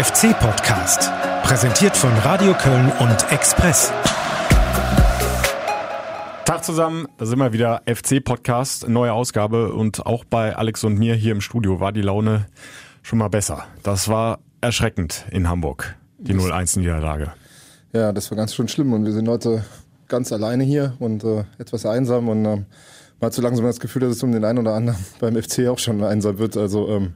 FC-Podcast. Präsentiert von Radio Köln und Express. Tag zusammen, da sind wir wieder FC-Podcast, neue Ausgabe und auch bei Alex und mir hier im Studio war die Laune schon mal besser. Das war erschreckend in Hamburg, die 0-1-Niederlage. Ja, das war ganz schön schlimm und wir sind heute ganz alleine hier und äh, etwas einsam und ähm, man hat so langsam das Gefühl, dass es um den einen oder anderen beim FC auch schon einsam wird. Also ähm,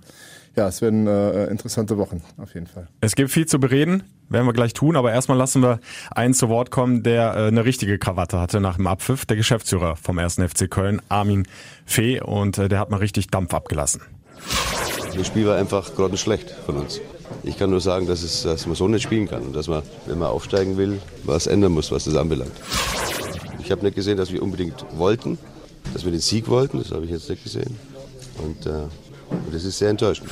ja, es werden äh, interessante Wochen auf jeden Fall. Es gibt viel zu bereden, werden wir gleich tun, aber erstmal lassen wir einen zu Wort kommen, der äh, eine richtige Krawatte hatte nach dem Abpfiff, der Geschäftsführer vom 1. FC Köln, Armin Fee, und äh, der hat mal richtig Dampf abgelassen. Das Spiel war einfach grottenschlecht von uns. Ich kann nur sagen, dass, es, dass man so nicht spielen kann und dass man, wenn man aufsteigen will, was ändern muss, was das anbelangt. Ich habe nicht gesehen, dass wir unbedingt wollten, dass wir den Sieg wollten, das habe ich jetzt nicht gesehen. Und, äh, und das ist sehr enttäuschend.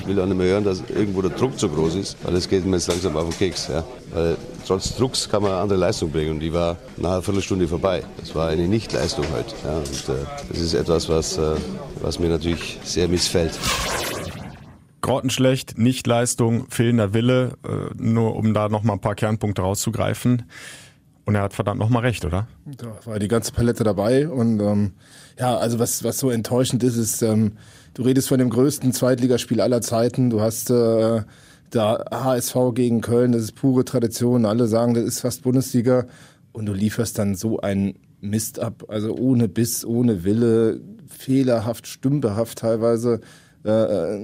Ich will auch nicht mehr hören, dass irgendwo der Druck zu groß ist, weil es geht mir jetzt langsam auf den Keks. Ja. Weil trotz Drucks kann man eine andere Leistung bringen und die war nach einer Viertelstunde vorbei. Das war eine Nichtleistung heute. Ja. Und äh, das ist etwas, was, äh, was mir natürlich sehr missfällt. Grottenschlecht, Nichtleistung, fehlender Wille, äh, nur um da nochmal ein paar Kernpunkte rauszugreifen. Und er hat verdammt nochmal recht, oder? Da war die ganze Palette dabei und ähm, ja, also was, was so enttäuschend ist, ist, ähm, du redest von dem größten Zweitligaspiel aller Zeiten, du hast äh, da HSV gegen Köln, das ist pure Tradition, alle sagen, das ist fast Bundesliga und du lieferst dann so einen Mist ab, also ohne Biss, ohne Wille, fehlerhaft, stümperhaft teilweise. Äh,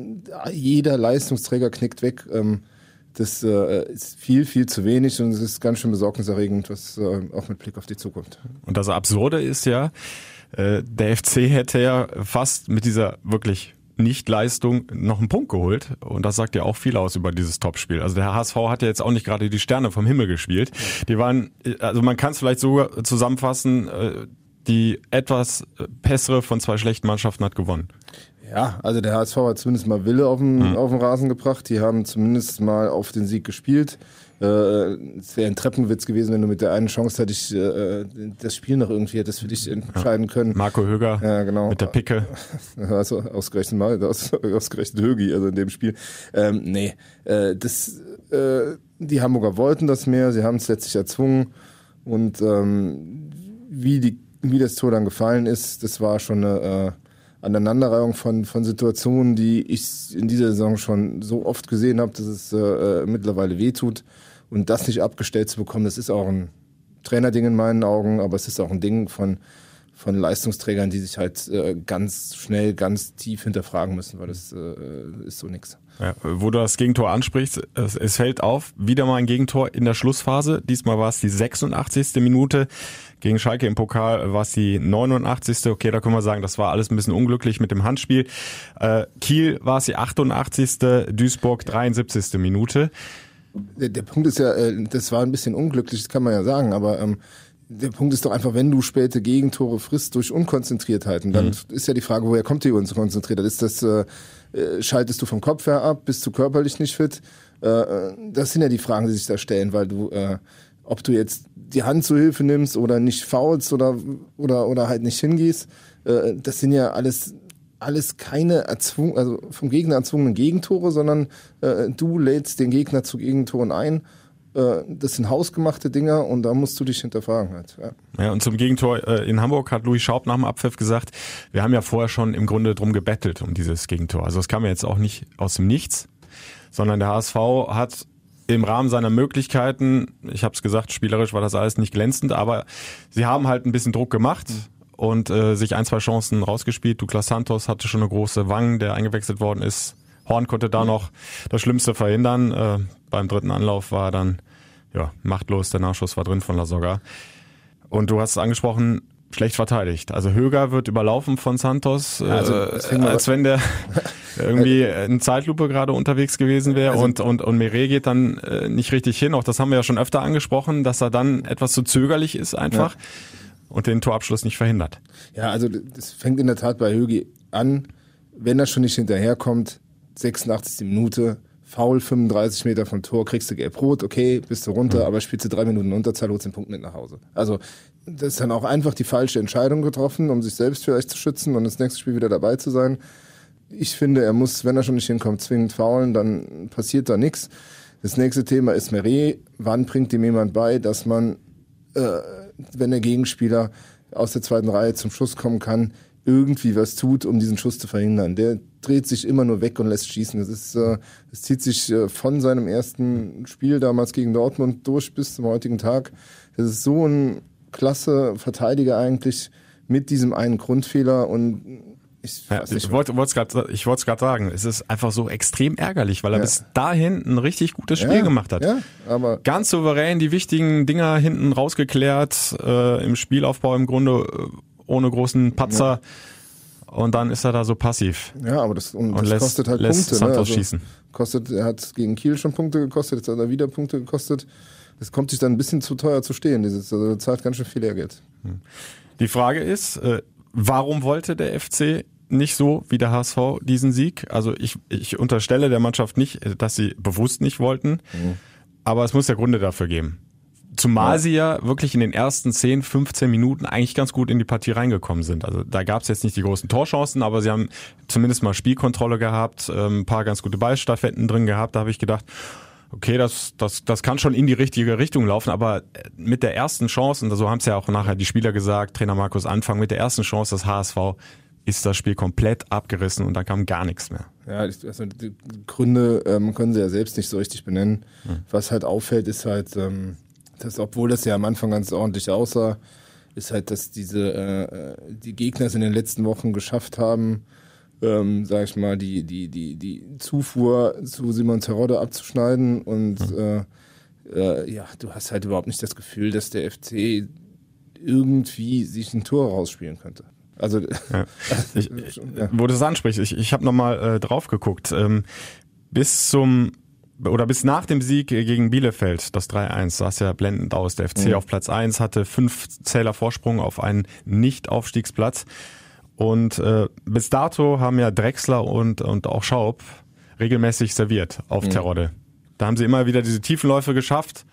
jeder Leistungsträger knickt weg. Ähm, das äh, ist viel, viel zu wenig und es ist ganz schön besorgniserregend, was äh, auch mit Blick auf die Zukunft. Und das Absurde ist ja, äh, der FC hätte ja fast mit dieser wirklich Nichtleistung noch einen Punkt geholt. Und das sagt ja auch viel aus über dieses Topspiel. Also der HSV hat ja jetzt auch nicht gerade die Sterne vom Himmel gespielt. Die waren, also man kann es vielleicht so zusammenfassen, äh, die etwas bessere von zwei schlechten Mannschaften hat gewonnen. Ja, also der HSV hat zumindest mal Wille auf den, mhm. auf den Rasen gebracht. Die haben zumindest mal auf den Sieg gespielt. Äh, es wäre ein Treppenwitz gewesen, wenn du mit der einen Chance hätte ich äh, das Spiel noch irgendwie hättest für dich entscheiden können. Marco Höger ja, genau. mit der Picke. Also ausgerechnet mal, aus, ausgerechnet Högi, also in dem Spiel. Ähm, nee, äh, das, äh, die Hamburger wollten das mehr, sie haben es letztlich erzwungen. Und ähm, wie, die, wie das Tor dann gefallen ist, das war schon eine äh, Aneinanderreihung von, von Situationen, die ich in dieser Saison schon so oft gesehen habe, dass es äh, mittlerweile wehtut. Und das nicht abgestellt zu bekommen, das ist auch ein Trainerding in meinen Augen, aber es ist auch ein Ding von, von Leistungsträgern, die sich halt äh, ganz schnell, ganz tief hinterfragen müssen, weil das äh, ist so nix. Ja, wo du das Gegentor ansprichst, es, es fällt auf, wieder mal ein Gegentor in der Schlussphase. Diesmal war es die 86. Minute. Gegen Schalke im Pokal war es die 89. Okay, da können wir sagen, das war alles ein bisschen unglücklich mit dem Handspiel. Äh, Kiel war es die 88. Duisburg 73. Minute. Der, der Punkt ist ja, äh, das war ein bisschen unglücklich, das kann man ja sagen, aber ähm, der Punkt ist doch einfach, wenn du späte Gegentore frisst durch Unkonzentriertheiten, dann mhm. ist ja die Frage, woher kommt die Unkonzentriertheit? Ist das, äh, äh, schaltest du vom Kopf her ab, bist du körperlich nicht fit? Äh, äh, das sind ja die Fragen, die sich da stellen, weil du, äh, ob du jetzt die Hand zu Hilfe nimmst oder nicht faulst oder, oder, oder halt nicht hingehst, äh, das sind ja alles alles keine erzwungen, also vom Gegner erzwungenen Gegentore, sondern äh, du lädst den Gegner zu Gegentoren ein äh, das sind hausgemachte Dinger und da musst du dich hinterfragen halt. Ja, ja und zum Gegentor äh, in Hamburg hat Louis Schaub nach dem Abpfiff gesagt, wir haben ja vorher schon im Grunde drum gebettelt um dieses Gegentor. Also es kam ja jetzt auch nicht aus dem Nichts, sondern der HSV hat im Rahmen seiner Möglichkeiten, ich habe es gesagt, spielerisch war das alles nicht glänzend, aber sie haben halt ein bisschen Druck gemacht. Mhm und äh, sich ein, zwei Chancen rausgespielt. Douglas Santos hatte schon eine große Wang, der eingewechselt worden ist. Horn konnte da noch das Schlimmste verhindern. Äh, beim dritten Anlauf war dann ja, machtlos, der Nachschuss war drin von La Soga. Und du hast es angesprochen, schlecht verteidigt. Also Höger wird überlaufen von Santos, also, äh, als wenn der irgendwie in Zeitlupe gerade unterwegs gewesen wäre also, und, und, und Meret geht dann äh, nicht richtig hin. Auch das haben wir ja schon öfter angesprochen, dass er dann etwas zu zögerlich ist einfach ja. und den Torabschluss nicht verhindert. Ja, also das fängt in der Tat bei Högi an, wenn er schon nicht hinterherkommt, 86. Minute, Foul 35 Meter vom Tor, kriegst du gelb-rot, okay, bist du runter, mhm. aber spielst du drei Minuten Unterzahl, holst den Punkt mit nach Hause. Also das ist dann auch einfach die falsche Entscheidung getroffen, um sich selbst vielleicht zu schützen und das nächste Spiel wieder dabei zu sein. ich finde, er muss, wenn er schon nicht hinkommt, zwingend faulen, dann passiert da nichts. Das nächste Thema ist Meret. Wann bringt ihm jemand bei, dass man, äh, wenn der Gegenspieler aus der zweiten Reihe zum Schuss kommen kann, irgendwie was tut, um diesen Schuss zu verhindern. Der dreht sich immer nur weg und lässt schießen. Das ist, äh, das zieht sich äh, von seinem ersten Spiel damals gegen Dortmund durch bis zum heutigen Tag. Das ist so ein klasse Verteidiger eigentlich mit diesem einen Grundfehler und ich, ja, ich wollte es gerade sagen, es ist einfach so extrem ärgerlich, weil er ja. bis dahin ein richtig gutes Spiel ja, gemacht hat. Ja, aber Ganz souverän die wichtigen Dinger hinten rausgeklärt, äh, im Spielaufbau im Grunde äh, ohne großen Patzer. Und dann ist er da so passiv. Ja, aber das, und, und das lässt, kostet halt lässt Punkte. Ne? Also schießen. Kostet, er hat gegen Kiel schon Punkte gekostet, jetzt hat er wieder Punkte gekostet. Das kommt sich dann ein bisschen zu teuer zu stehen. Dieses, also zahlt ganz schön viel Lehrgeld. Hm. Die Frage ist, äh, warum wollte der FC nicht so wie der HSV diesen Sieg? Also ich, ich unterstelle der Mannschaft nicht, dass sie bewusst nicht wollten, mhm. aber es muss ja Gründe dafür geben. Zumal ja. sie ja wirklich in den ersten 10, 15 Minuten eigentlich ganz gut in die Partie reingekommen sind. Also da gab es jetzt nicht die großen Torchancen, aber sie haben zumindest mal Spielkontrolle gehabt, ähm, ein paar ganz gute Ballstaffetten drin gehabt. Da habe ich gedacht, okay, das, das, das kann schon in die richtige Richtung laufen, aber mit der ersten Chance, und so haben es ja auch nachher die Spieler gesagt, Trainer Markus Anfang, mit der ersten Chance des HSV ist das Spiel komplett abgerissen und dann kam gar nichts mehr. Ja, also die Gründe ähm, können sie ja selbst nicht so richtig benennen. Hm. Was halt auffällt, ist halt, ähm, dass obwohl das ja am Anfang ganz ordentlich aussah, ist halt, dass diese äh, die Gegner es in den letzten Wochen geschafft haben, ähm, sag ich mal, die, die, die, die Zufuhr zu Simon Terodde abzuschneiden und hm. äh, äh, ja, du hast halt überhaupt nicht das Gefühl, dass der FC irgendwie sich ein Tor rausspielen könnte. Also ja. ich, ja. wo du es ansprichst, ich, ich habe nochmal äh, drauf geguckt. Ähm, bis zum oder bis nach dem Sieg gegen Bielefeld, das 3-1, sah es ja blendend aus. Der FC mhm. auf Platz 1 hatte fünf Zähler Vorsprung auf einen Nicht-Aufstiegsplatz. Und äh, bis dato haben ja Drexler und, und auch Schaub regelmäßig serviert auf mhm. Terodde. Da haben sie immer wieder diese Tiefenläufe geschafft,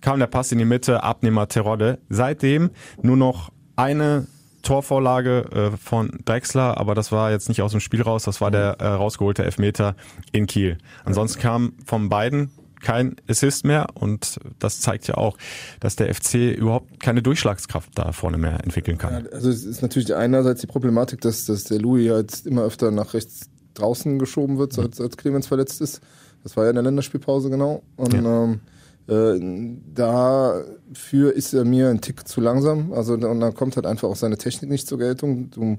kam der Pass in die Mitte, Abnehmer Terodde. Seitdem nur noch eine Torvorlage äh, von Drexler, aber das war jetzt nicht aus dem Spiel raus, das war der äh, rausgeholte Elfmeter in Kiel. Ansonsten kam von beiden kein Assist mehr und das zeigt ja auch, dass der FC überhaupt keine Durchschlagskraft da vorne mehr entwickeln kann. Ja, also es ist natürlich einerseits die Problematik, dass, dass der Louis jetzt immer öfter nach rechts draußen geschoben wird, seit, seit Clemens verletzt ist. Das war ja in der Länderspielpause genau. Und ja. ähm, äh, dafür ist er mir ein Tick zu langsam. Also und dann kommt halt einfach auch seine Technik nicht zur Geltung. Du,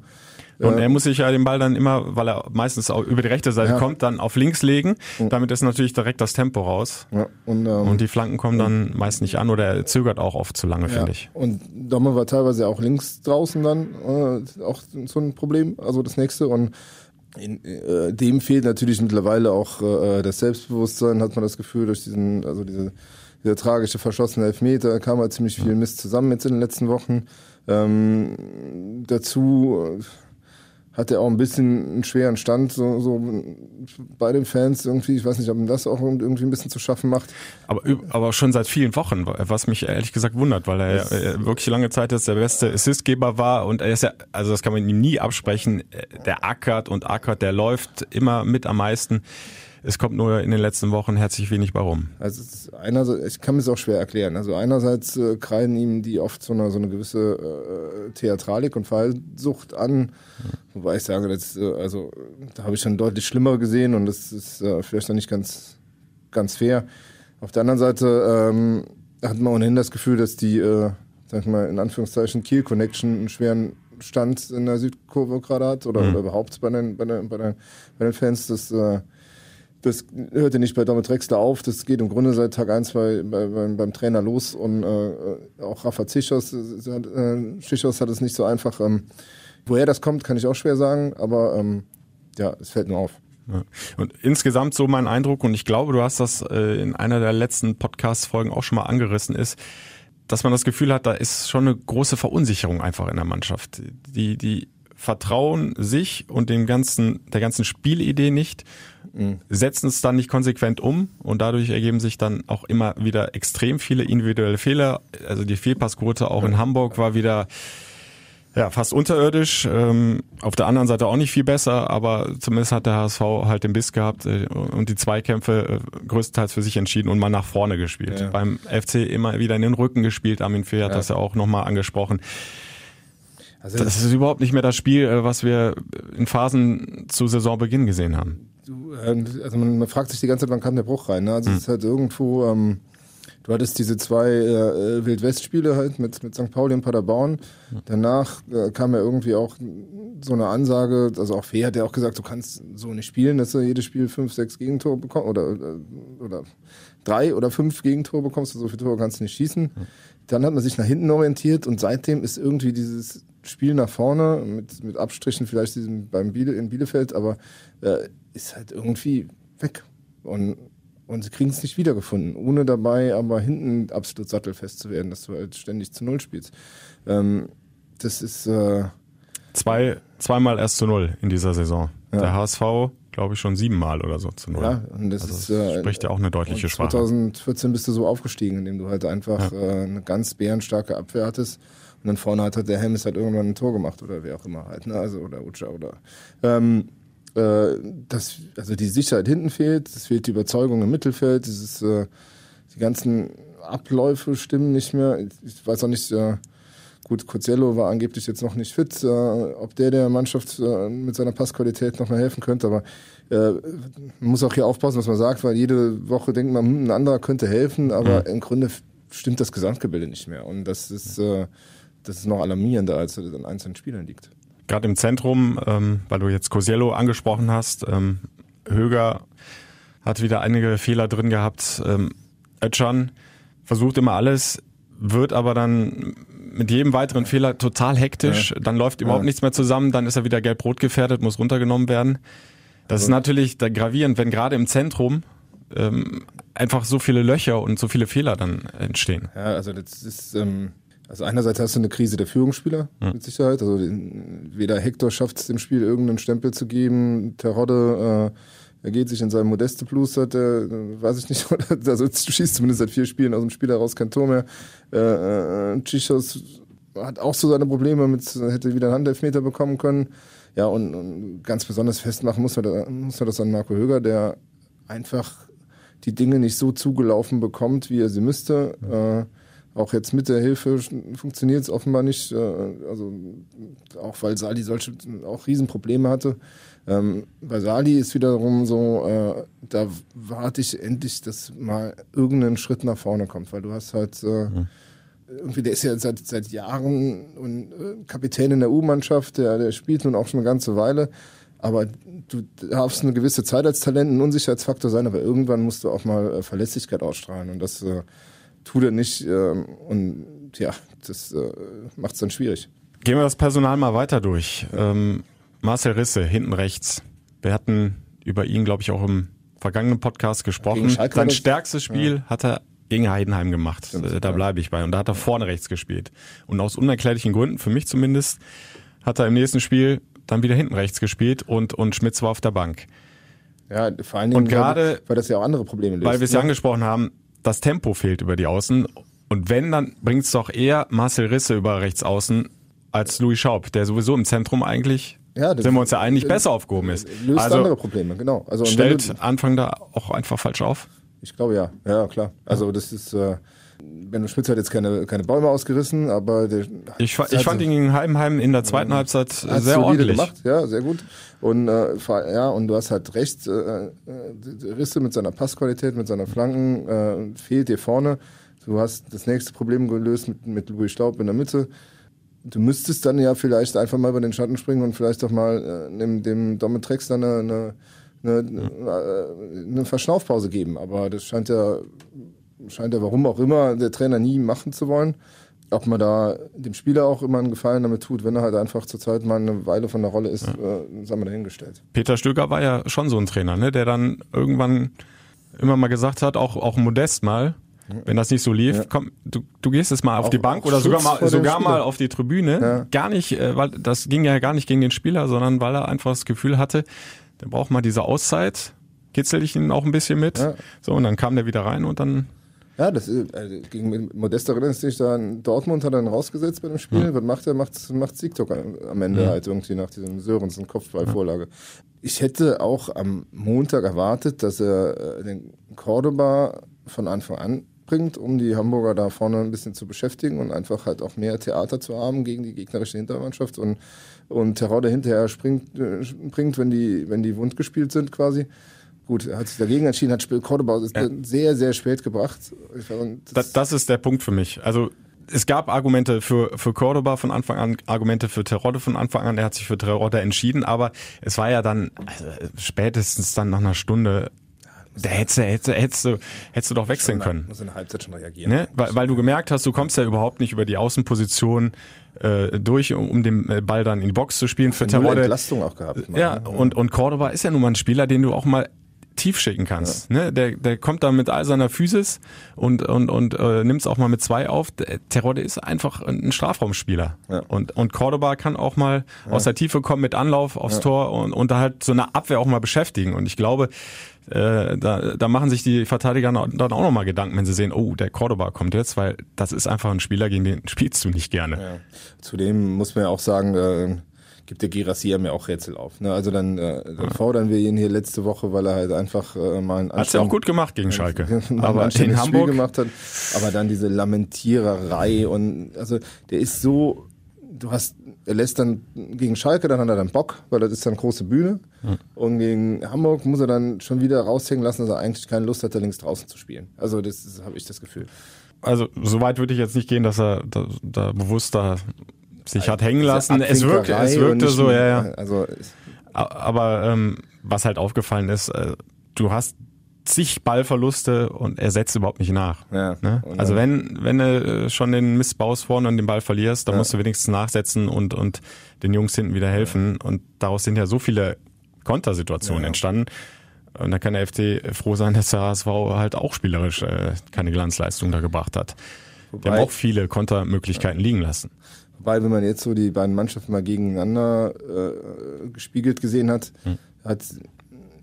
und er muss sich ja den Ball dann immer, weil er meistens auch über die rechte Seite ja. kommt, dann auf links legen. Damit ist natürlich direkt das Tempo raus. Ja, und, ähm, und die Flanken kommen dann meist nicht an oder er zögert auch oft zu lange, ja. finde ich. Und Domme war teilweise auch links draußen dann äh, auch so ein Problem. Also das nächste. Und in, äh, dem fehlt natürlich mittlerweile auch äh, das Selbstbewusstsein, hat man das Gefühl, durch diesen, also diese, dieser tragische verschossene Elfmeter kam halt ziemlich viel Mist zusammen jetzt in den letzten Wochen. Ähm, dazu hat er auch ein bisschen einen schweren Stand so, so bei den Fans irgendwie. Ich weiß nicht, ob ihm das auch irgendwie ein bisschen zu schaffen macht. Aber, aber schon seit vielen Wochen, was mich ehrlich gesagt wundert, weil er, er wirklich lange Zeit jetzt der beste Assistgeber war und er ist ja, also das kann man ihm nie absprechen, der ackert und ackert, der läuft immer mit am meisten. Es kommt nur in den letzten Wochen herzlich wenig bei rum. Also einerseits, ich kann mir es auch schwer erklären. Also einerseits äh, kreiden ihm die oft so eine, so eine gewisse äh, Theatralik und Fallsucht an, wobei ich sage, das, äh, also da habe ich schon deutlich schlimmer gesehen und das ist äh, vielleicht noch nicht ganz, ganz fair. Auf der anderen Seite ähm, hat man ohnehin das Gefühl, dass die, äh, sag ich mal, in Anführungszeichen Kiel Connection einen schweren Stand in der Südkurve gerade hat oder, mhm. oder überhaupt bei den, bei, den, bei, den, bei den Fans. Das äh, das hörte nicht bei Domit Drexler auf, das geht im Grunde seit Tag 1 bei, bei, beim Trainer los und äh, auch Rafa Zichos, äh, Zichos hat es nicht so einfach. Ähm, woher das kommt, kann ich auch schwer sagen, aber ähm, ja, es fällt nur auf. Ja. Und insgesamt so mein Eindruck, und ich glaube, du hast das äh, in einer der letzten Podcast-Folgen auch schon mal angerissen, ist, dass man das Gefühl hat, da ist schon eine große Verunsicherung einfach in der Mannschaft. Die, die vertrauen sich und dem ganzen, der ganzen Spielidee nicht setzen es dann nicht konsequent um und dadurch ergeben sich dann auch immer wieder extrem viele individuelle Fehler. Also die Fehlpassquote auch in Hamburg war wieder Ja, fast unterirdisch. Ähm, auf der anderen Seite auch nicht viel besser, aber zumindest hat der HSV halt den Biss gehabt äh, und die Zweikämpfe äh, größtenteils für sich entschieden und mal nach vorne gespielt. Ja. Beim FC immer wieder in den Rücken gespielt. Armin Fee hat Ja. das ja auch nochmal angesprochen. Also Das ist überhaupt nicht mehr das Spiel, äh, was wir in Phasen zu Saisonbeginn gesehen haben. du, äh, also man, man fragt sich die ganze Zeit, wann kam der Bruch rein. Ne? Also Hm. es ist halt irgendwo, ähm, du hattest diese zwei äh, Wild-West-Spiele halt mit, mit St. Pauli und Paderborn. Danach äh, kam ja irgendwie auch so eine Ansage, also auch Fee hat ja auch gesagt, du kannst so nicht spielen, dass du jedes Spiel fünf, sechs Gegentore bekommst oder, äh, oder drei oder fünf Gegentore bekommst, so viele Tore kannst du nicht schießen. Dann hat man sich nach hinten orientiert und seitdem ist irgendwie dieses Spiel nach vorne mit, mit Abstrichen vielleicht diesem beim Biele, in Bielefeld, aber äh, ist halt irgendwie weg. Und, und sie kriegen es nicht wiedergefunden, ohne dabei aber hinten absolut sattelfest zu werden, dass du halt ständig zu Null spielst. Ähm, das ist äh, Zwei, zweimal erst zu null in dieser Saison. Ja. Der HSV, glaube ich, schon siebenmal oder so zu null. ja und das Also ist das äh, spricht ja auch eine deutliche Sprache. 2014 bist du so aufgestiegen, indem du halt einfach äh, eine ganz bärenstarke Abwehr hattest. Und dann vorne hat halt der Helmes halt irgendwann ein Tor gemacht oder wer auch immer halt, ne? Also oder Ucha oder ähm, äh, das, also die Sicherheit hinten fehlt, es fehlt die Überzeugung im Mittelfeld, dieses, äh, die ganzen Abläufe stimmen nicht mehr. Ich, weiß auch nicht, äh, gut, Cozello war angeblich jetzt noch nicht fit, äh, ob der der Mannschaft äh, mit seiner Passqualität noch mal helfen könnte, aber äh, man muss auch hier aufpassen, was man sagt, weil jede Woche denkt man, hm, ein anderer könnte helfen, aber im Grunde stimmt das Gesamtgebilde nicht mehr. Und das ist, äh, das ist noch alarmierender, als es an einzelnen Spielern liegt. Gerade im Zentrum, ähm, weil du jetzt Cosiello angesprochen hast, ähm, Höger hat wieder einige Fehler drin gehabt. Ähm, Özcan versucht immer alles, wird aber dann mit jedem weiteren Fehler total hektisch. Dann läuft überhaupt Ja. nichts mehr zusammen, dann ist er wieder gelb-rot gefährdet, muss runtergenommen werden. Das ist natürlich gravierend, wenn gerade im Zentrum ähm, einfach so viele Löcher und so viele Fehler dann entstehen. Ja, also das ist, ähm, also einerseits hast du eine Krise der Führungsspieler mit Sicherheit. Also den- weder Hector schafft es dem Spiel irgendeinen Stempel zu geben, Terodde äh, er geht sich in seinem Modeste Plus, hat er, äh, weiß ich nicht, oder, also schießt zumindest seit vier Spielen aus dem Spiel heraus kein Tor mehr. Äh, äh, Chichos hat auch so seine Probleme mit, hätte wieder einen Handelfmeter bekommen können. Ja, und, und ganz besonders festmachen muss man, da, muss man das an Marco Höger, der einfach die Dinge nicht so zugelaufen bekommt, wie er sie müsste. Äh, auch jetzt mit der Hilfe funktioniert es offenbar nicht. Äh, also auch weil Sali solche auch Riesenprobleme hatte. Ähm, bei Sali ist wiederum so, äh, da warte ich endlich, dass mal irgendein Schritt nach vorne kommt, weil du hast halt äh, irgendwie, der ist ja seit, seit Jahren und, äh, Kapitän in der U-Mannschaft, der, der spielt nun auch schon eine ganze Weile. Aber du darfst eine gewisse Zeit als Talent ein Unsicherheitsfaktor sein, aber irgendwann musst du auch mal äh, Verlässlichkeit ausstrahlen. Und das äh, tut er nicht. Ähm, und ja, das äh, macht es dann schwierig. Gehen wir das Personal mal weiter durch. Ähm, Marcel Risse, hinten rechts. Wir hatten über ihn, glaube ich, auch im vergangenen Podcast gesprochen. Sein stärkstes Spiel hat er gegen Heidenheim gemacht. Äh, da bleibe ich bei. Und da hat er vorne rechts gespielt. Und aus unerklärlichen Gründen, für mich zumindest, hat er im nächsten Spiel dann wieder hinten rechts gespielt und, und Schmitz war auf der Bank. Ja, vor allen Dingen, Und gerade- weil, weil das ja auch andere Probleme löst. Weil wir es ja ne? angesprochen haben, das Tempo fehlt über die Außen. Und wenn, dann bringt es doch eher Marcel Risse über rechts außen als Louis Schaub, der sowieso im Zentrum eigentlich, Ja, sind wir uns ja einig, das- besser aufgehoben ist. löst Also andere Probleme, genau. Also stellt du, Anfang da auch einfach falsch auf. ich glaube ja, ja klar. Also das ist, äh, Benno Schmitz hat jetzt keine, keine Bäume ausgerissen, aber der, Ich, ich fand ihn gegen Heidenheim in der zweiten Halbzeit Hat's sehr ordentlich. gemacht, ja, sehr gut. Und äh, ja, und du hast halt recht, äh, äh, Risse mit seiner Passqualität, mit seiner Flanken äh, fehlt dir vorne. Du hast das nächste Problem gelöst mit, mit Louis Staub in der Mitte. Du müsstest dann ja vielleicht einfach mal über den Schatten springen und vielleicht doch mal äh, dem, dem Domitrex dann eine, eine, eine, äh, eine Verschnaufpause geben. Aber das scheint ja, scheint ja, warum auch immer, der Trainer nie machen zu wollen. Ob man da dem Spieler auch immer einen Gefallen damit tut, wenn er halt einfach zurzeit mal eine Weile von der Rolle ist, äh, sagen wir dahingestellt. Peter Stöger war ja schon so ein Trainer, ne, der dann irgendwann immer mal gesagt hat, auch, auch modest mal, wenn das nicht so lief, Ja. komm, du, du gehst jetzt mal auf Auch- die Bank oder sogar mal, sogar mal auf die Tribüne. Ja. Gar nicht, äh, weil das ging ja gar nicht gegen den Spieler, sondern weil er einfach das Gefühl hatte, der braucht mal diese Auszeit, kitzel ich ihn auch ein bisschen mit. Ja. So, und dann kam der wieder rein und dann Ja, das ist, also gegen Modest erinnerst du dich da Dortmund hat er dann rausgesetzt bei dem Spiel. Ja. Was macht er? Macht, macht Siegtok am Ende ja. halt irgendwie nach diesem Sörensen Kopfballvorlage. Ja. Ich hätte auch am Montag erwartet, dass er äh, den Cordoba von Anfang an bringt, um die Hamburger da vorne ein bisschen zu beschäftigen und einfach halt auch mehr Theater zu haben gegen die gegnerische Hintermannschaft und, und Terror hinterher springt, äh, bringt, wenn die, wenn die wund gespielt sind quasi. Gut, er hat sich dagegen entschieden, hat Spiel Cordoba ja. sehr, sehr spät gebracht. Das, das, ist der Punkt für mich. Also es gab Argumente für, für Cordoba von Anfang an, Argumente für Terodde von Anfang an. Er hat sich für Terodde entschieden, aber es war ja dann also spätestens dann nach einer Stunde da hättest du, hättest, hättest, du, hättest du doch wechseln können. Muss in der Halbzeit schon reagieren. Ne? Weil, weil du gemerkt hast, du kommst ja überhaupt nicht über die Außenposition äh, durch, um, um den äh, Ball dann in die Box zu spielen. Für Terodde. Entlastung auch gehabt. Ja, und, und Cordoba ist ja nun mal ein Spieler, den du auch mal tief schicken kannst. Ja. Ne? Der, der kommt da mit all seiner Physis und, und, und äh, nimmt es auch mal mit zwei auf. Terodde ist einfach ein Strafraumspieler. Ja. Und, und Cordoba kann auch mal ja. aus der Tiefe kommen mit Anlauf aufs Tor und, und da halt so eine Abwehr auch mal beschäftigen. Und ich glaube, äh, da, da machen sich die Verteidiger dann auch nochmal Gedanken, wenn sie sehen, oh, der Cordoba kommt jetzt, weil das ist einfach ein Spieler, gegen den spielst du nicht gerne. Zudem muss man ja auch sagen, äh, gibt der Gerassi mir auch Rätsel auf. Ne? Also dann, äh, dann fordern wir ihn hier letzte Woche, weil er halt einfach äh, mal einen Hat er auch gut gemacht gegen Schalke. aber in Hamburg gemacht hat. Aber dann diese Lamentiererei und also der ist so, du hast, er lässt dann gegen Schalke, dann hat er dann Bock, weil das ist dann große Bühne. Hm. Und gegen Hamburg muss er dann schon wieder raushängen lassen, dass er eigentlich keine Lust hat, da links draußen zu spielen. Also das, das habe ich das Gefühl also so weit würde ich jetzt nicht gehen, dass er da, da bewusst da sich hat hängen lassen. Es wirkte, es wirkte so, ja, ja. Also, aber ähm, was halt aufgefallen ist, äh, du hast zig Ballverluste und er setzt überhaupt nicht nach. Ja, ne? Also wenn, wenn du äh, schon den Mist baust vorne und den Ball verlierst, dann ja. musst du wenigstens nachsetzen und, und den Jungs hinten wieder helfen. Und daraus sind ja so viele Kontersituationen ja. entstanden. Und da kann der FT froh sein, dass der HSV halt auch spielerisch äh, keine Glanzleistung da gebracht hat. Wobei, Die haben auch viele Kontermöglichkeiten liegen lassen. Wobei, wenn man jetzt so die beiden Mannschaften mal gegeneinander äh, gespiegelt gesehen hat, hm. hat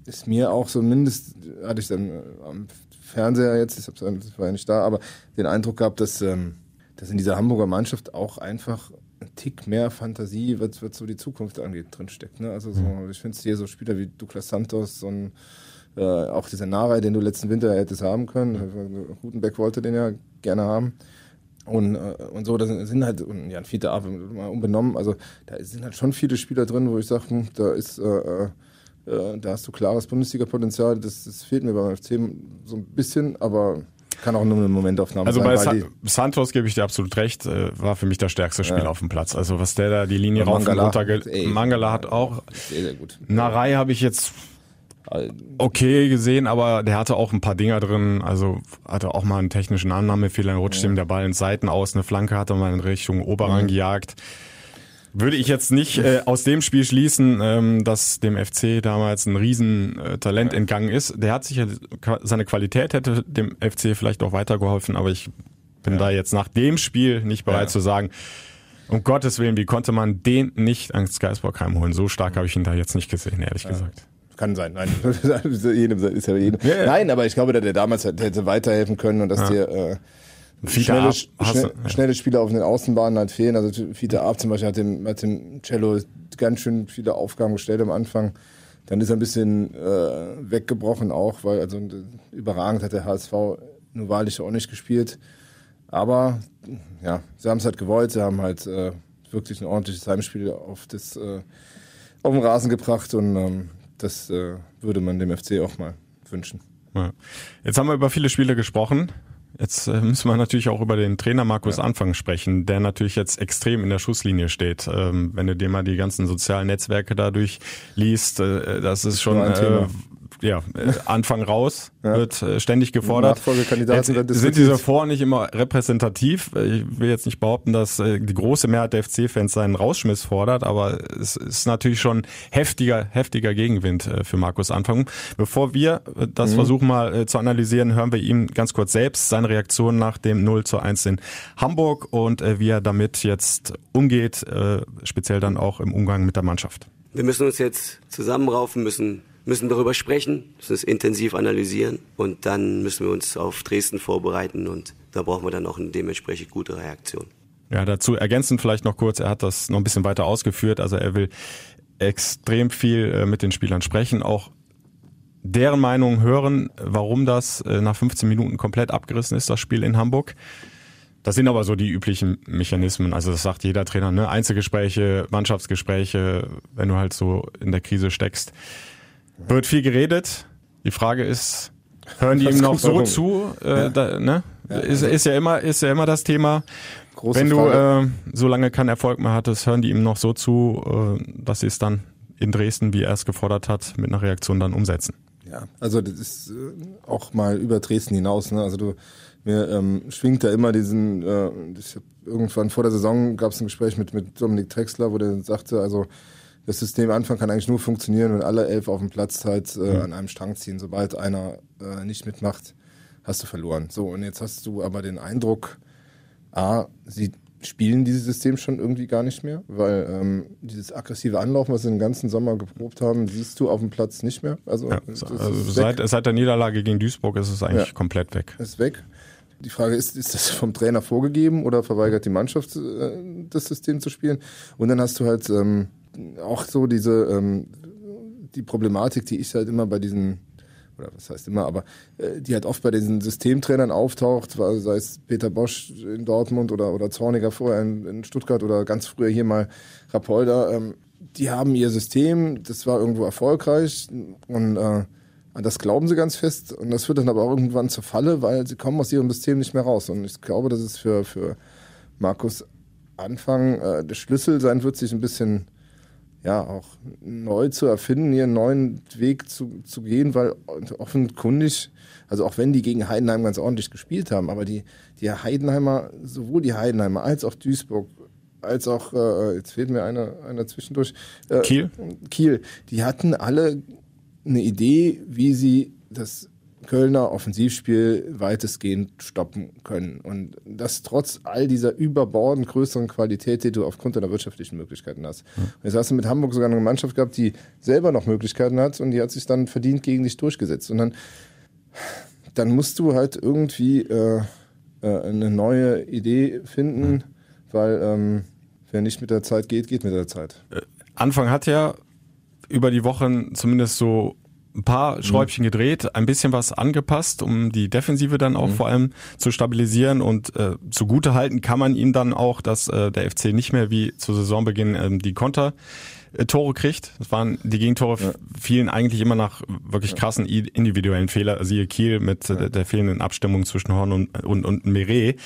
ist mir auch so mindest, hatte ich dann äh, am Fernseher jetzt, ich war ja nicht da, aber den Eindruck gehabt, dass, ähm, dass in dieser Hamburger Mannschaft auch einfach ein Tick mehr Fantasie, was, was so die Zukunft angeht, drinsteckt. Ne? Also so, hm. ich finde es hier so Spieler wie Douglas Santos und äh, auch dieser Narei, den du letzten Winter hättest haben können. Gutenbeck wollte den ja gerne haben. Und, äh, und so, da sind halt, und ja, ein vierter A, unbenommen, also da sind halt schon viele Spieler drin, wo ich sage, hm, da ist, äh, äh, äh, da hast du klares Bundesliga-Potenzial, das, das fehlt mir beim FC so ein bisschen, aber kann auch nur eine Momentaufnahme also sein. Also bei Sa Santos gebe ich dir absolut recht, äh, war für mich das stärkste Spiel ja. auf dem Platz. Also was der da die Linie rauf und runter, Mangala hat auch, sehr, sehr gut. Narei habe ich jetzt okay gesehen, aber der hatte auch ein paar Dinger drin. Also hatte auch mal einen technischen Annahmefehler, rutscht ja. ihm der Ball in Seiten aus, eine Flanke hat er mal in Richtung Oberrang mhm. gejagt. Würde ich jetzt nicht äh, aus dem Spiel schließen, ähm, dass dem FC damals ein Riesentalent äh, entgangen ist. Der hat sicher seine Qualität hätte dem FC vielleicht auch weitergeholfen, aber ich bin ja. da jetzt nach dem Spiel nicht bereit ja. zu sagen, um Gottes Willen, wie konnte man den nicht ans Geisbock heimholen? So stark habe ich ihn da jetzt nicht gesehen, ehrlich ja. gesagt. Kann sein, nein. jedem, ist ja jedem. Ja. Nein, aber ich glaube, dass der damals hätte weiterhelfen können und dass ja. dir äh, schnelle, Ab, schnell, ja. schnelle Spieler auf den Außenbahnen halt fehlen. Also Fiete Ab zum Beispiel hat dem, hat dem Cello ganz schön viele Aufgaben gestellt am Anfang. Dann ist er ein bisschen äh, weggebrochen auch, weil also überragend hat der HSV nur wahrlich auch nicht gespielt. Aber ja, sie haben es halt gewollt, sie haben halt äh, wirklich ein ordentliches Heimspiel auf das äh, auf den Rasen gebracht und ähm, das äh, würde man dem FC auch mal wünschen. Ja. Jetzt haben wir über viele Spiele gesprochen. Jetzt äh, müssen wir natürlich auch über den Trainer Markus ja. Anfang sprechen, der natürlich jetzt extrem in der Schusslinie steht. Ähm, wenn du dir mal die ganzen sozialen Netzwerke dadurch liest, äh, das ist schon äh, ja, äh, Anfang raus, ja. wird äh, ständig gefordert. Nachfolgekandidaten jetzt sind diese vor nicht immer repräsentativ. Ich will jetzt nicht behaupten, dass äh, die große Mehrheit der FC-Fans seinen Rausschmiss fordert, aber es ist natürlich schon heftiger, heftiger Gegenwind für Markus Anfang. Bevor wir das mhm. versuchen mal zu analysieren, hören wir ihm ganz kurz selbst seine Reaktion nach dem 0 zu 1 in Hamburg und wie er damit jetzt umgeht, speziell dann auch im Umgang mit der Mannschaft. Wir müssen uns jetzt zusammenraufen, müssen müssen darüber sprechen, müssen es intensiv analysieren und dann müssen wir uns auf Dresden vorbereiten und da brauchen wir dann auch eine dementsprechend gute Reaktion. Ja, dazu ergänzend vielleicht noch kurz, er hat das noch ein bisschen weiter ausgeführt, also er will extrem viel äh, mit den Spielern sprechen, auch deren Meinung hören, warum das äh, nach 15 Minuten komplett abgerissen ist, das Spiel in Hamburg. Das sind aber so die üblichen Mechanismen. Also das sagt jeder Trainer, ne? Einzelgespräche, Mannschaftsgespräche, wenn du halt so in der Krise steckst. Wird viel geredet. Die Frage ist, hören die ihm noch so zu? Äh, ja. Da, ne? Ja, ist, ist ja immer, ist ja immer das Thema. Große wenn du äh, so lange keinen Erfolg mehr hattest, hören die ihm noch so zu, äh, dass sie es dann in Dresden, wie er es gefordert hat, mit einer Reaktion dann umsetzen. Ja, also das ist äh, auch mal über Dresden hinaus. Ne? Also du mir ähm, schwingt da immer diesen, äh, ich hab irgendwann vor der Saison gab es ein Gespräch mit, mit Dominik Drexler, wo der sagte, also das System Anfang kann eigentlich nur funktionieren, wenn alle elf auf dem Platz halt äh, mhm. an einem Strang ziehen. Sobald einer äh, nicht mitmacht, hast du verloren. So, und jetzt hast du aber den Eindruck, A, sie spielen dieses System schon irgendwie gar nicht mehr, weil ähm, dieses aggressive Anlaufen, was sie den ganzen Sommer geprobt haben, siehst du auf dem Platz nicht mehr. Also, ja, also seit, seit, der Niederlage gegen Duisburg ist es eigentlich ja, komplett weg. Ist weg. Die Frage ist, ist das vom Trainer vorgegeben oder verweigert die Mannschaft äh, das System zu spielen? Und dann hast du halt ähm, auch so diese ähm, die Problematik, die ich halt immer bei diesen oder was heißt immer, aber äh, die halt oft bei diesen Systemtrainern auftaucht, sei es Peter Bosch in Dortmund oder, oder Zorniger vorher in, in Stuttgart oder ganz früher hier mal Rapolda. Ähm, die haben ihr System, das war irgendwo erfolgreich und äh, an das glauben sie ganz fest und das führt dann aber auch irgendwann zur Falle, weil sie kommen aus ihrem System nicht mehr raus. Und ich glaube, dass es für, für Markus Anfang äh, der Schlüssel sein wird, sich ein bisschen ja auch neu zu erfinden, hier einen neuen Weg zu, zu gehen, weil offenkundig, also auch wenn die gegen Heidenheim ganz ordentlich gespielt haben, aber die, die Heidenheimer, sowohl die Heidenheimer als auch Duisburg, als auch, äh, jetzt fehlt mir einer, einer zwischendurch, äh, Kiel. Kiel, die hatten alle eine Idee, wie sie das Kölner Offensivspiel weitestgehend stoppen können. Und das trotz all dieser überbordend größeren Qualität, die du aufgrund deiner wirtschaftlichen Möglichkeiten hast. Mhm. Und jetzt hast du mit Hamburg sogar eine Mannschaft gehabt, die selber noch Möglichkeiten hat und die hat sich dann verdient gegen dich durchgesetzt. Und dann, dann musst du halt irgendwie äh, äh, eine neue Idee finden, mhm. weil ähm, wer nicht mit der Zeit geht, geht mit der Zeit. Äh, Anfang hat ja über die Wochen zumindest so ein paar mhm. Schräubchen gedreht, ein bisschen was angepasst, um die Defensive dann auch mhm. vor allem zu stabilisieren und äh, zugute halten kann man ihm dann auch, dass äh, der FC nicht mehr wie zu Saisonbeginn ähm, die Konter äh, Tore kriegt. Das waren die Gegentore ja. fielen eigentlich immer nach wirklich krassen individuellen Fehler, siehe Kiel mit äh, ja. der fehlenden Abstimmung zwischen Horn und und, und Meret.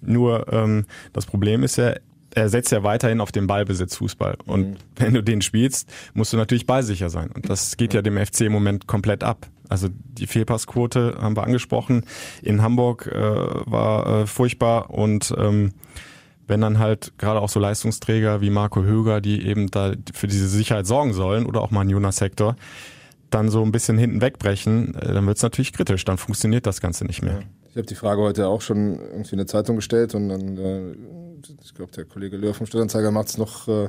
Nur ähm, das Problem ist ja, er setzt ja weiterhin auf den Ballbesitz Fußball. Und mhm. wenn du den spielst, musst du natürlich ballsicher sein. Und das geht ja dem FC im Moment komplett ab. Also die Fehlpassquote haben wir angesprochen. In Hamburg äh, war äh, furchtbar und ähm, wenn dann halt gerade auch so Leistungsträger wie Marco Höger, die eben da für diese Sicherheit sorgen sollen, oder auch mal ein Jonas Sektor, dann so ein bisschen hinten wegbrechen, äh, dann wird es natürlich kritisch, dann funktioniert das Ganze nicht mehr. Ich habe die Frage heute auch schon irgendwie in der Zeitung gestellt und dann äh, ich glaube, der Kollege Löhr vom Stadtanzeiger macht es noch ein äh,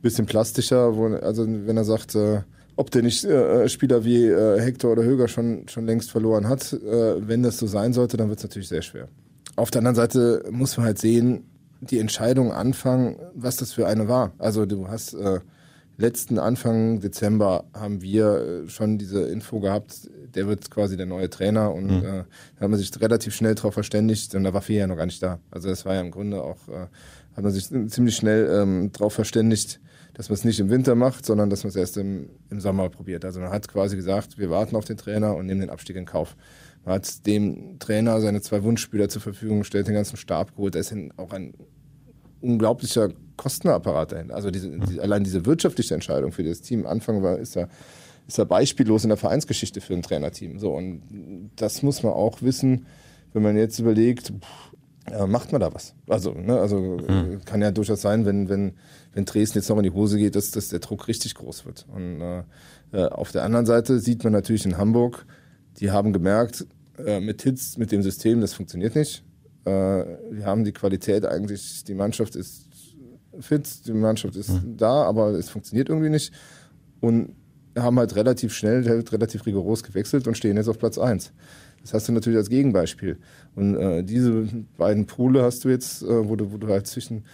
bisschen plastischer, wo, also wenn er sagt, äh, ob der nicht äh, Spieler wie äh, Hector oder Höger schon, schon längst verloren hat. Äh, wenn das so sein sollte, dann wird es natürlich sehr schwer. Auf der anderen Seite muss man halt sehen, die Entscheidung anfangen, was das für eine war. Also du hast äh, letzten Anfang Dezember haben wir äh, schon diese Info gehabt, der wird quasi der neue Trainer und mhm. äh, da haben wir sich relativ schnell darauf verständigt und da war Fee ja noch gar nicht da. Also das war ja im Grunde auch, äh, hat man sich ziemlich schnell ähm, darauf verständigt, dass man es nicht im Winter macht, sondern dass man es erst im, im Sommer probiert. Also man hat quasi gesagt, wir warten auf den Trainer und nehmen den Abstieg in Kauf. Man hat dem Trainer seine zwei Wunschspieler zur Verfügung gestellt, den ganzen Stab geholt. Da ist auch ein unglaublicher Kostenapparat dahin. Also diese, die, allein diese wirtschaftliche Entscheidung für das Team Anfang war, ist ja, ist ja beispiellos in der Vereinsgeschichte für ein Trainerteam. So, und das muss man auch wissen, wenn man jetzt überlegt, pff, macht man da was? Also, ne, also mhm. kann ja durchaus sein, wenn, wenn, wenn Dresden jetzt noch in die Hose geht, dass, dass der Druck richtig groß wird. Und äh, äh auf der anderen Seite sieht man natürlich in Hamburg, die haben gemerkt, äh, mit Hits, mit dem System, das funktioniert nicht. Äh, wir haben die Qualität eigentlich, die Mannschaft ist fit, die Mannschaft ist mhm. da, aber es funktioniert irgendwie nicht. Und haben halt relativ schnell, relativ rigoros gewechselt und stehen jetzt auf Platz 1. Das hast du natürlich als Gegenbeispiel. Und äh, diese beiden Pole hast du jetzt, äh, wo, du, wo du halt zwischen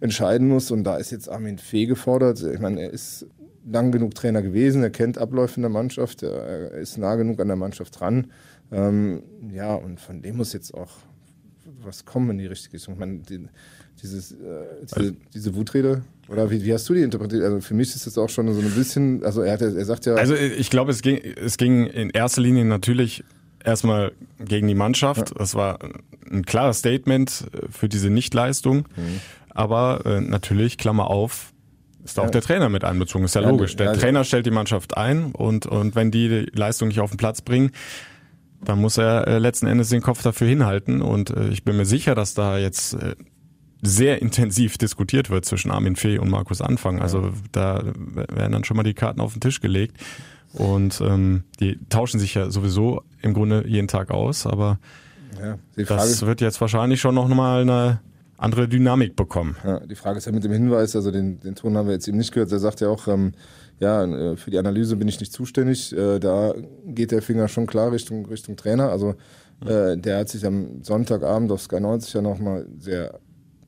entscheiden musst. Und da ist jetzt Armin Fee gefordert. Ich meine, er ist lang genug Trainer gewesen, er kennt Abläufe in der Mannschaft, er ist nah genug an der Mannschaft dran. Ähm, ja, und von dem muss jetzt auch was kommen in die richtige Richtung. Ich meine, die, dieses, äh, diese, also, diese Wutrede, oder wie, wie, hast du die interpretiert? Also für mich ist das auch schon so ein bisschen, also er, hat, er sagt ja. Also ich glaube, es ging, es ging in erster Linie natürlich erstmal gegen die Mannschaft. Ja. Das war ein klares Statement für diese Nichtleistung. Mhm. Aber äh, natürlich, Klammer auf, ist auch ja. der Trainer mit einbezogen. Ist ja, ja logisch. Der Trainer stellt die Mannschaft ein und, und wenn die, die Leistung nicht auf den Platz bringen, dann muss er äh, letzten Endes den Kopf dafür hinhalten. Und äh, ich bin mir sicher, dass da jetzt äh, sehr intensiv diskutiert wird zwischen Armin Fee und Markus Anfang. Also da werden dann schon mal die Karten auf den Tisch gelegt. Und ähm, die tauschen sich ja sowieso im Grunde jeden Tag aus, aber ja, das wird jetzt wahrscheinlich schon noch mal eine andere Dynamik bekommen. Ja, die Frage ist ja mit dem Hinweis, also den, den Ton haben wir jetzt eben nicht gehört, er sagt ja auch, ähm, ja, äh, für die Analyse bin ich nicht zuständig. Äh, da geht der Finger schon klar Richtung, Richtung Trainer. Also äh, der hat sich am Sonntagabend auf Sky 90 ja nochmal sehr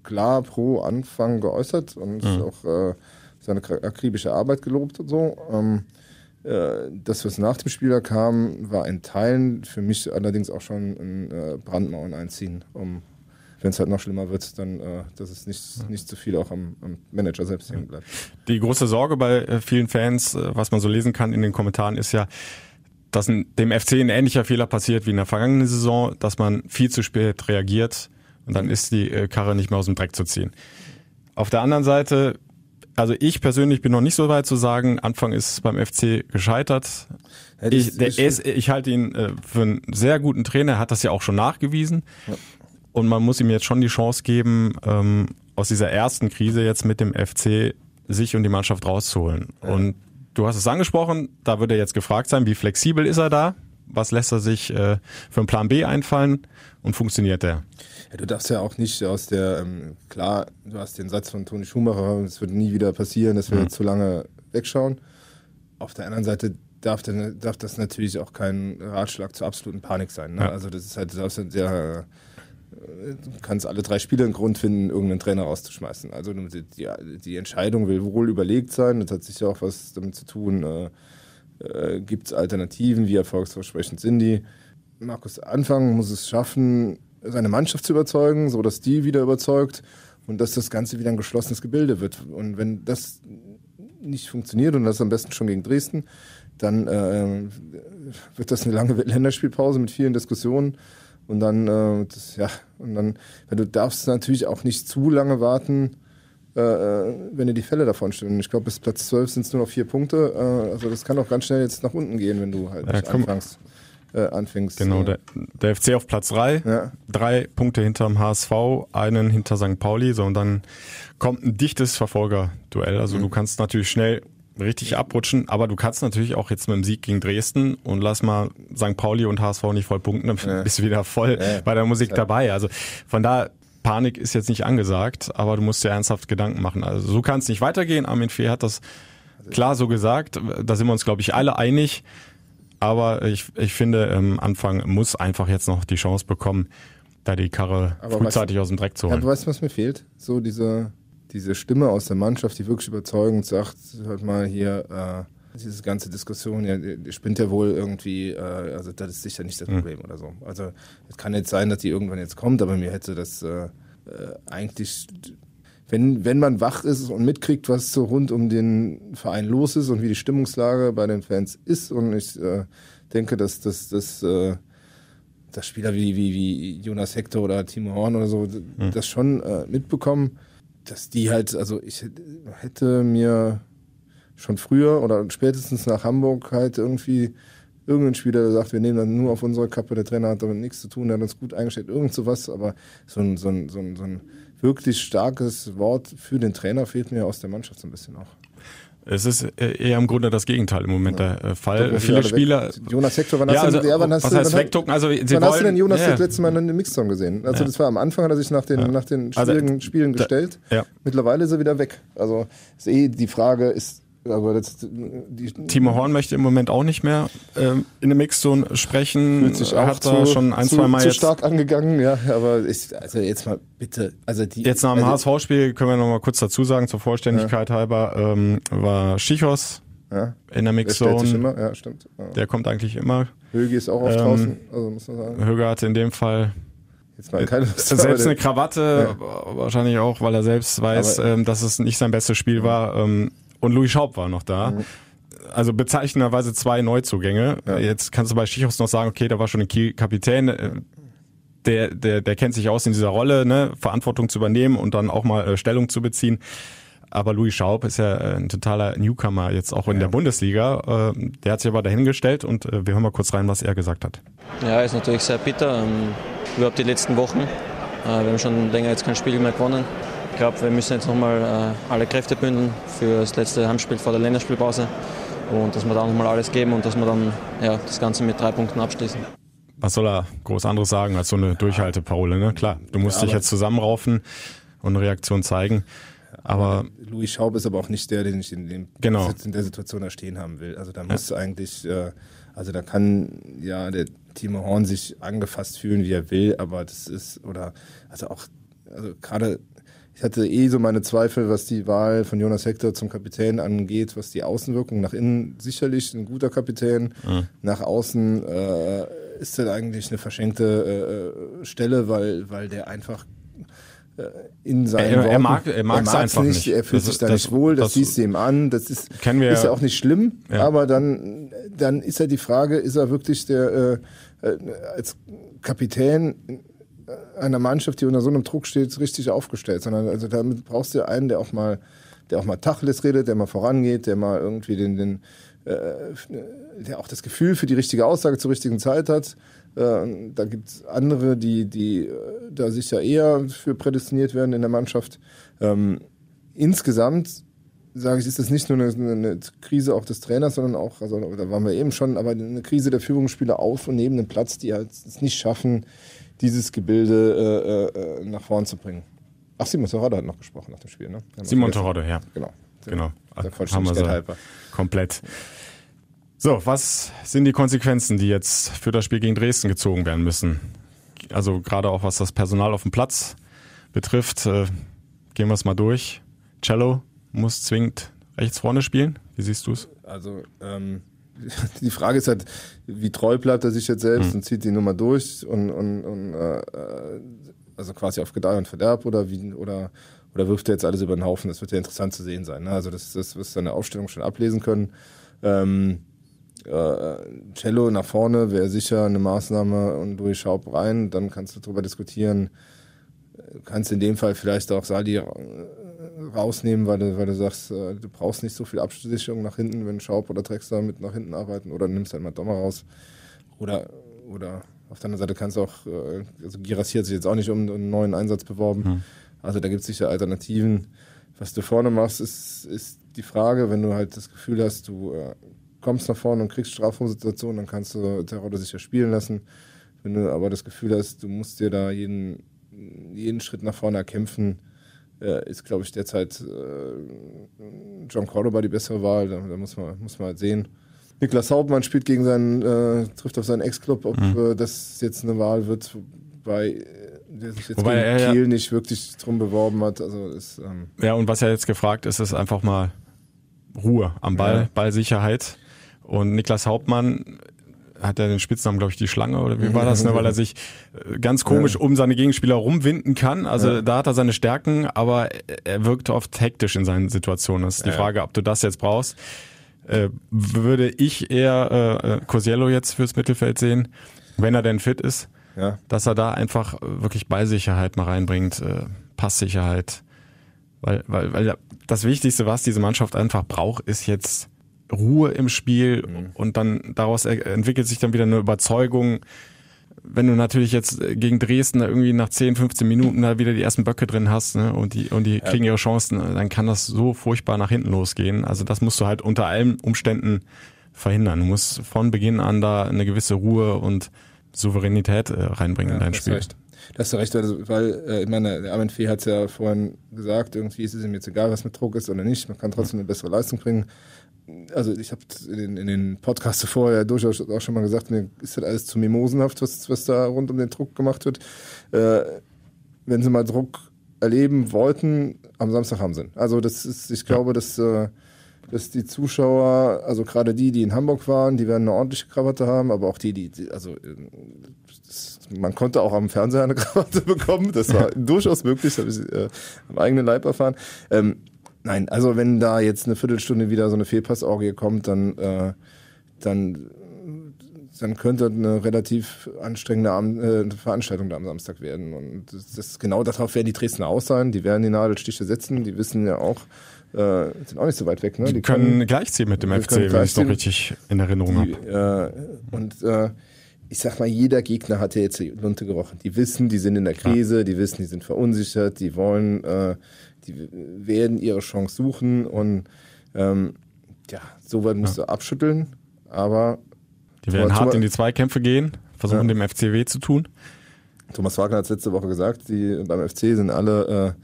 klar pro Anfang geäußert und mhm. auch seine akribische Arbeit gelobt und so. Ähm, äh, das, was nach dem Spieler kam, war in Teilen für mich allerdings auch schon ein Brandmauern einziehen, um wenn es halt noch schlimmer wird, dann, äh, dass es nicht, nicht zu viel auch am, am Manager selbst hängen bleibt. Die große Sorge bei äh, vielen Fans, äh, was man so lesen kann in den Kommentaren, ist ja, dass dem FC ein ähnlicher Fehler passiert wie in der vergangenen Saison, dass man viel zu spät reagiert und dann ist die äh, Karre nicht mehr aus dem Dreck zu ziehen. Auf der anderen Seite, also ich persönlich bin noch nicht so weit zu sagen, Anfang ist beim FC gescheitert. Ich, der ist, ich halte ihn für einen sehr guten Trainer, er hat das ja auch schon nachgewiesen. Ja. Und man muss ihm jetzt schon die Chance geben, ähm, aus dieser ersten Krise jetzt mit dem FC sich und die Mannschaft rauszuholen. Ja. Und du hast es angesprochen, da wird er jetzt gefragt sein, wie flexibel ist er da? Was lässt er sich äh, für einen Plan B einfallen und funktioniert der? Ja, du darfst ja auch nicht aus der, ähm, klar, du hast den Satz von Toni Schumacher, es wird nie wieder passieren, dass wir mhm. zu lange wegschauen. Auf der anderen Seite darf, darf das natürlich auch kein Ratschlag zur absoluten Panik sein. Ne? Ja. Also das ist halt, sehr du kannst alle drei Spiele einen Grund finden, irgendeinen Trainer rauszuschmeißen. Also die, die Entscheidung will wohl überlegt sein. Das hat sicher auch was damit zu tun. Äh, äh, Gibt es Alternativen? Wie erfolgsversprechend sind die? Markus Anfang muss es schaffen, seine Mannschaft zu überzeugen, so dass die wieder überzeugt und dass das Ganze wieder ein geschlossenes Gebilde wird. Und wenn das nicht funktioniert und das am besten schon gegen Dresden, dann äh, wird das eine lange Länderspielpause mit vielen Diskussionen. Und dann, äh, das, ja, und dann, weil du darfst natürlich auch nicht zu lange warten, äh, äh wenn dir die Fälle davon stimmen. Ich glaube, bis Platz 12 sind es nur noch vier Punkte. Äh, also das kann auch ganz schnell jetzt nach unten gehen, wenn du halt ja, anfängst. Äh, anfängst. Genau, der, der FC auf Platz 3, ja. drei Punkte hinterm HSV, einen hinter St. Pauli, so und dann kommt ein dichtes Verfolgerduell. Also mhm. du kannst natürlich schnell richtig abrutschen. Aber du kannst natürlich auch jetzt mit dem Sieg gegen Dresden und lass mal St. Pauli und HSV nicht voll punkten, dann ja. bist du wieder voll ja. bei der Musik dabei. Also von da Panik ist jetzt nicht angesagt, aber du musst dir ernsthaft Gedanken machen. Also so kann es nicht weitergehen. Armin Fee hat das klar so gesagt. Da sind wir uns, glaube ich, alle einig. Aber ich, ich finde, ähm, Anfang muss einfach jetzt noch die Chance bekommen, da die Karre aber frühzeitig was, aus dem Dreck zu holen. Ja, du weißt, was mir fehlt? So diese diese Stimme aus der Mannschaft, die wirklich überzeugend sagt, hört mal hier, äh, diese ganze Diskussion, ja, die spinnt ja wohl irgendwie, äh, also das ist sicher nicht das hm. Problem mhm. oder so. Also es kann jetzt sein, dass die irgendwann jetzt kommt, aber mir hätte das äh, äh, eigentlich, wenn, wenn man wach ist und mitkriegt, was so rund um den Verein los ist und wie die Stimmungslage bei den Fans ist und ich äh, denke, dass das, das äh, dass Spieler wie, wie, wie Jonas Hector oder Timo Horn oder so mhm. das schon äh, mitbekommen, dass die halt, also ich hätte mir schon früher oder spätestens nach Hamburg halt irgendwie irgendein Spieler, der sagt, wir nehmen dann nur auf unsere Kappe, der Trainer hat damit nichts zu tun, der hat uns gut eingestellt, irgend sowas, aber so ein, so ein, so ein, so ein wirklich starkes Wort für den Trainer fehlt mir aus der Mannschaft so ein bisschen auch. Es ist eher im Grunde das Gegenteil im Moment ja. der äh, Fall. Viele Spieler. Weg. Jonas Hector, wann hast, ja, also, du, ja, wann hast, was heißt wegducken? Also, sie wann wollen, hast du denn Jonas ja. das letzte Mal in einem Mixzone gesehen? Also, das war am Anfang, hat er sich nach den, nach den also, schwierigen also, Spielen gestellt. Ja. Mittlerweile ist er wieder weg. Also, ist eh die Frage, ist, Aber das, die, Timo Horn möchte im Moment auch nicht mehr ähm, in der Mixzone sprechen. fühlt sich auch hat zu, schon ein, zu, zwei Mal zu jetzt. stark angegangen, ja. Aber ich, also jetzt mal bitte, also die Jetzt nach dem also, HSV-Spiel können wir noch mal kurz dazu sagen, zur Vollständigkeit halber, ähm, war Schichos ja, in der der Mixzone. immer, ja, stimmt. Ja. Der kommt eigentlich immer. Högi ist auch oft Ähm, draußen, also muss man sagen. Höger hatte in dem Fall Jetzt mal keine Lust, selbst der- eine Krawatte, wahrscheinlich auch, weil er selbst weiß, ähm, dass es nicht sein bestes Spiel war. Ähm, und Louis Schaub war noch da. Also bezeichnenderweise zwei Neuzugänge. Ja. Jetzt kannst du bei Schichos noch sagen, okay, da war schon ein Kapitän. äh, Der, der, der kennt sich aus in dieser Rolle, ne, Verantwortung zu übernehmen und dann auch mal äh, Stellung zu beziehen. Aber Louis Schaub ist ja äh, ein totaler Newcomer jetzt auch in der Bundesliga. Äh, der hat sich aber dahingestellt und äh, wir hören mal kurz rein, was er gesagt hat. Ja, ist natürlich sehr bitter. Ähm, Überhaupt die letzten Wochen. Wir haben schon länger jetzt kein Spiel mehr gewonnen. Ich glaube, wir müssen jetzt nochmal alle Kräfte bündeln für das letzte Heimspiel vor der Länderspielpause. Und dass wir da nochmal alles geben und dass wir dann ja, das Ganze mit drei Punkten abschließen. was soll er groß anderes sagen als so eine Durchhalteparole, ne? Klar, du musst Ja, dich jetzt zusammenraufen und eine Reaktion zeigen. Aber Louis Schaub ist aber auch nicht der, den ich in, dem, Genau. in der Situation da stehen haben will. Also da muss eigentlich, äh, also da kann ja der Timo Horn sich angefasst fühlen, wie er will, aber das ist, oder, also auch, also gerade, ich hatte eh so meine Zweifel, was die Wahl von Jonas Hector zum Kapitän angeht, was die Außenwirkung nach innen sicherlich ein guter Kapitän, nach außen äh, ist das eigentlich eine verschenkte äh, Stelle, weil, weil der einfach äh, in seinen Er- er Worten, mag- er mag's mag's einfach nicht. Er fühlt Das sich da das- nicht wohl, das, das- siehst du ihm an. Das ist, wir ist ja ja- auch nicht schlimm, Ja. aber dann, dann ist ja die Frage, ist er wirklich der äh, äh, als Kapitän einer Mannschaft, die unter so einem Druck steht, richtig aufgestellt, sondern also damit brauchst du einen, der auch mal, der auch mal Tacheles redet, der mal vorangeht, der mal irgendwie den, den äh, der auch das Gefühl für die richtige Aussage zur richtigen Zeit hat. Äh, da gibt es andere, die, die äh, da sicher eher für prädestiniert werden in der Mannschaft. Ähm, insgesamt sage ich, ist das nicht nur eine, eine Krise auch des Trainers, sondern auch, also da waren wir eben schon, aber eine Krise der Führungsspieler auf und neben dem Platz, die halt es nicht schaffen, dieses Gebilde äh, äh, nach vorn zu bringen. Ach, Simon Torrado hat noch gesprochen nach dem Spiel, ne? Simon. Torrado, ja. Genau. Genau. Der wir Vollständigkeit so halber. komplett. So, was sind die Konsequenzen, die jetzt für das Spiel gegen Dresden gezogen werden müssen? Also gerade auch was das Personal auf dem Platz betrifft, äh, gehen wir es mal durch. Cello muss zwingend rechts vorne spielen. Wie siehst du es? Also ähm, die Frage ist halt, wie treu bleibt er sich jetzt selbst und zieht die Nummer durch und, und, und äh, äh, also quasi auf Gedeih und Verderb oder wie oder oder wirft er jetzt alles über den Haufen? Das wird ja interessant zu sehen sein. Ne? Also das, das wirst du in der Aufstellung schon ablesen können. Ähm, äh, Cello nach vorne wäre sicher eine Maßnahme und Louis Schaub rein, dann kannst du darüber diskutieren. Du kannst in dem Fall vielleicht auch Sali äh, rausnehmen, weil du, weil du sagst, äh, du brauchst nicht so viel Absicherung nach hinten, wenn Schaub oder Drexler mit nach hinten arbeiten oder nimmst halt mal Dommer raus. Oder, oder auf der anderen Seite kannst du auch, äh, also Girassi hat sich jetzt auch nicht um einen neuen Einsatz beworben. Also da gibt es sicher Alternativen. Was du vorne machst, ist, ist die Frage, wenn du halt das Gefühl hast, du äh, kommst nach vorne und kriegst Strafraumsituationen, dann kannst du Terodde sicher spielen lassen. Wenn du aber das Gefühl hast, du musst dir da jeden, jeden Schritt nach vorne erkämpfen, äh, ist, glaube ich, derzeit äh, John Cordoba die bessere Wahl. Da, da muss, man, muss man halt sehen. Niklas Hauptmann spielt gegen seinen, äh, trifft auf seinen Ex-Club, ob äh, das jetzt eine Wahl wird, wobei äh, der sich jetzt Wobei gegen er ja- Kiel nicht wirklich drum beworben hat. Also ist, ähm, Ja, und was ja jetzt gefragt ist, ist einfach mal Ruhe am Ball, Ja. Ballsicherheit. Und Niklas Hauptmann hat ja den Spitznamen, glaube ich, die Schlange oder wie war das, ne? weil er sich äh, ganz komisch um seine Gegenspieler rumwinden kann. Also da hat er seine Stärken, aber er wirkt oft hektisch in seinen Situationen. Das ist die Frage, ob du das jetzt brauchst. Äh, würde ich eher äh, Cosiello jetzt fürs Mittelfeld sehen, wenn er denn fit ist, ja. dass er da einfach äh, wirklich Ballsicherheit mal reinbringt, äh, Passsicherheit. Weil, weil, weil das Wichtigste, was diese Mannschaft einfach braucht, ist jetzt Ruhe im Spiel und dann daraus entwickelt sich dann wieder eine Überzeugung. Wenn du natürlich jetzt gegen Dresden da irgendwie nach 10, 15 Minuten da wieder die ersten Böcke drin hast ne, und die und die kriegen ihre Chancen, dann kann das so furchtbar nach hinten losgehen. Also das musst du halt unter allen Umständen verhindern. Du musst von Beginn an da eine gewisse Ruhe und Souveränität äh, reinbringen in dein Spiel. recht. Das hast du recht, weil, weil äh, ich meine, der Armin Fee hat es ja vorhin gesagt, irgendwie ist es ihm jetzt egal, was mit Druck ist oder nicht, man kann trotzdem eine bessere Leistung bringen. Also ich habe in, in, den Podcasts vorher durchaus auch schon mal gesagt, mir ist das alles zu mimosenhaft, was, was da rund um den Druck gemacht wird. Äh, wenn sie mal Druck erleben wollten, am Samstag haben sie. Also das ist, ich glaube, dass, äh, dass die Zuschauer, also gerade die, die in Hamburg waren, die werden eine ordentliche Krawatte haben, aber auch die, die, die also das, man konnte auch am Fernseher eine Krawatte bekommen. Das war durchaus möglich, das habe ich äh, am eigenen Leib erfahren. Ähm, nein, also wenn da jetzt eine Viertelstunde wieder so eine Fehlpassorgie kommt, dann, äh, dann dann könnte eine relativ anstrengende Abend, äh, Veranstaltung da am Samstag werden. Und das, das, genau darauf werden die Dresdner auch sein. Die werden die Nadelstiche setzen. Die wissen ja auch, äh, sind auch nicht so weit weg. Ne? Die, die können, können gleichziehen mit dem FC, wenn ich es noch richtig in Erinnerung habe. Äh, und äh, ich sag mal, jeder Gegner hat ja jetzt die Lunte gerochen. Die wissen, die sind in der Krise, die wissen, die sind verunsichert, die wollen, äh, die werden ihre Chance suchen und ähm, ja, so weit musst ja. du abschütteln, aber die werden hart in die Zweikämpfe gehen, versuchen ja. dem FCW zu tun. Thomas Wagner hat es letzte Woche gesagt, die beim FC sind alle, äh,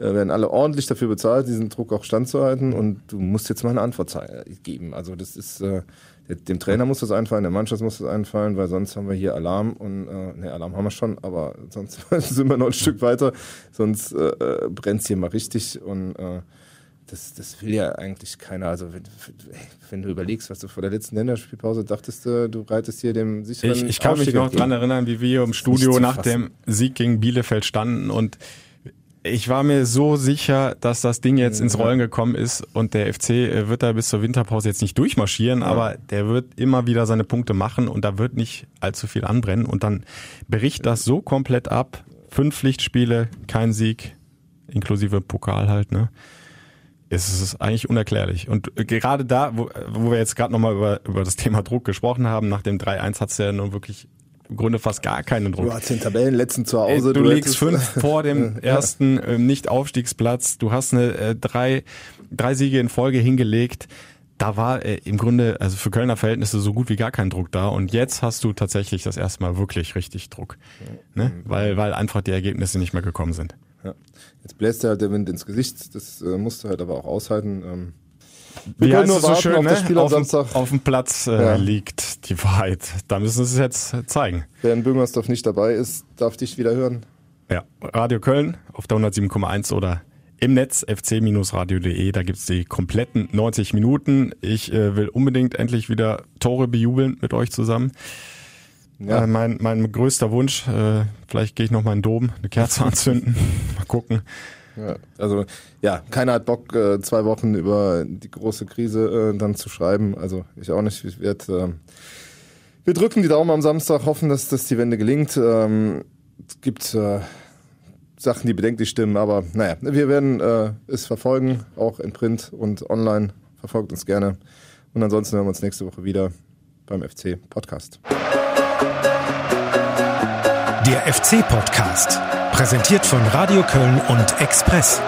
werden alle ordentlich dafür bezahlt, diesen Druck auch standzuhalten und du musst jetzt mal eine Antwort geben. Also das ist, äh, dem Trainer muss das einfallen, der Mannschaft muss das einfallen, weil sonst haben wir hier Alarm und, äh, ne, Alarm haben wir schon, aber sonst sind wir noch ein Stück weiter, sonst äh, äh brennt es hier mal richtig und äh, das, das will ja eigentlich keiner. Also wenn, wenn, du überlegst, was du vor der letzten Länderspielpause dachtest, du, reitest hier dem sicheren Ich, ich kann mich noch dran erinnern, wie wir im Studio nach dem Sieg gegen Bielefeld standen und ich war mir so sicher, dass das Ding jetzt ins Rollen gekommen ist und der FC äh, wird da bis zur Winterpause jetzt nicht durchmarschieren, ja. aber der wird immer wieder seine Punkte machen und da wird nicht allzu viel anbrennen und dann bricht das so komplett ab. Fünf Pflichtspiele, kein Sieg, inklusive Pokal halt, ne? es ist eigentlich unerklärlich. Und gerade da, wo, wo wir jetzt gerade nochmal über, über das Thema Druck gesprochen haben, nach dem 3-1 hat es ja nun wirklich im Grunde fast gar keinen Druck. Du hast den Tabellenletzten zu Hause. Du, du liegst fünf vor dem ersten äh, Nicht-Aufstiegsplatz. Du hast eine äh, drei, drei Siege in Folge hingelegt. Da war äh, im Grunde, also für Kölner Verhältnisse so gut wie gar kein Druck da. Und jetzt hast du tatsächlich das erste Mal wirklich richtig Druck. Ne? Weil, weil einfach die Ergebnisse nicht mehr gekommen sind. Ja. Jetzt bläst er halt der Wind ins Gesicht, das äh, musst du halt aber auch aushalten. Ähm, wir Wie können nur warten so schön, auf das ne? Auf, am Samstag. Auf dem Platz äh, ja. liegt die Wahrheit. Da müssen sie es jetzt zeigen. Wer in Böhmersdorf nicht dabei ist, darf dich wieder hören. Ja, Radio Köln auf der 107,1 oder im Netz fc-radio.de. Da gibt's die kompletten 90 Minuten. Ich äh, will unbedingt endlich wieder Tore bejubeln mit euch zusammen. Ja. Äh, mein, mein größter Wunsch, äh, vielleicht gehe ich noch mal in den Dom, eine Kerze anzünden, mal gucken. Also ja, keiner hat Bock, äh, zwei Wochen über die große Krise äh, dann zu schreiben. Also ich auch nicht. Ich werd, äh, wir drücken die Daumen am Samstag, hoffen, dass, dass die Wende gelingt. Ähm, es gibt äh, Sachen, die bedenklich stimmen, aber naja, wir werden es verfolgen, auch in Print und online. Verfolgt uns gerne. Und ansonsten hören wir uns nächste Woche wieder beim FC Podcast. Der FC-Podcast, präsentiert von Radio Köln und Express.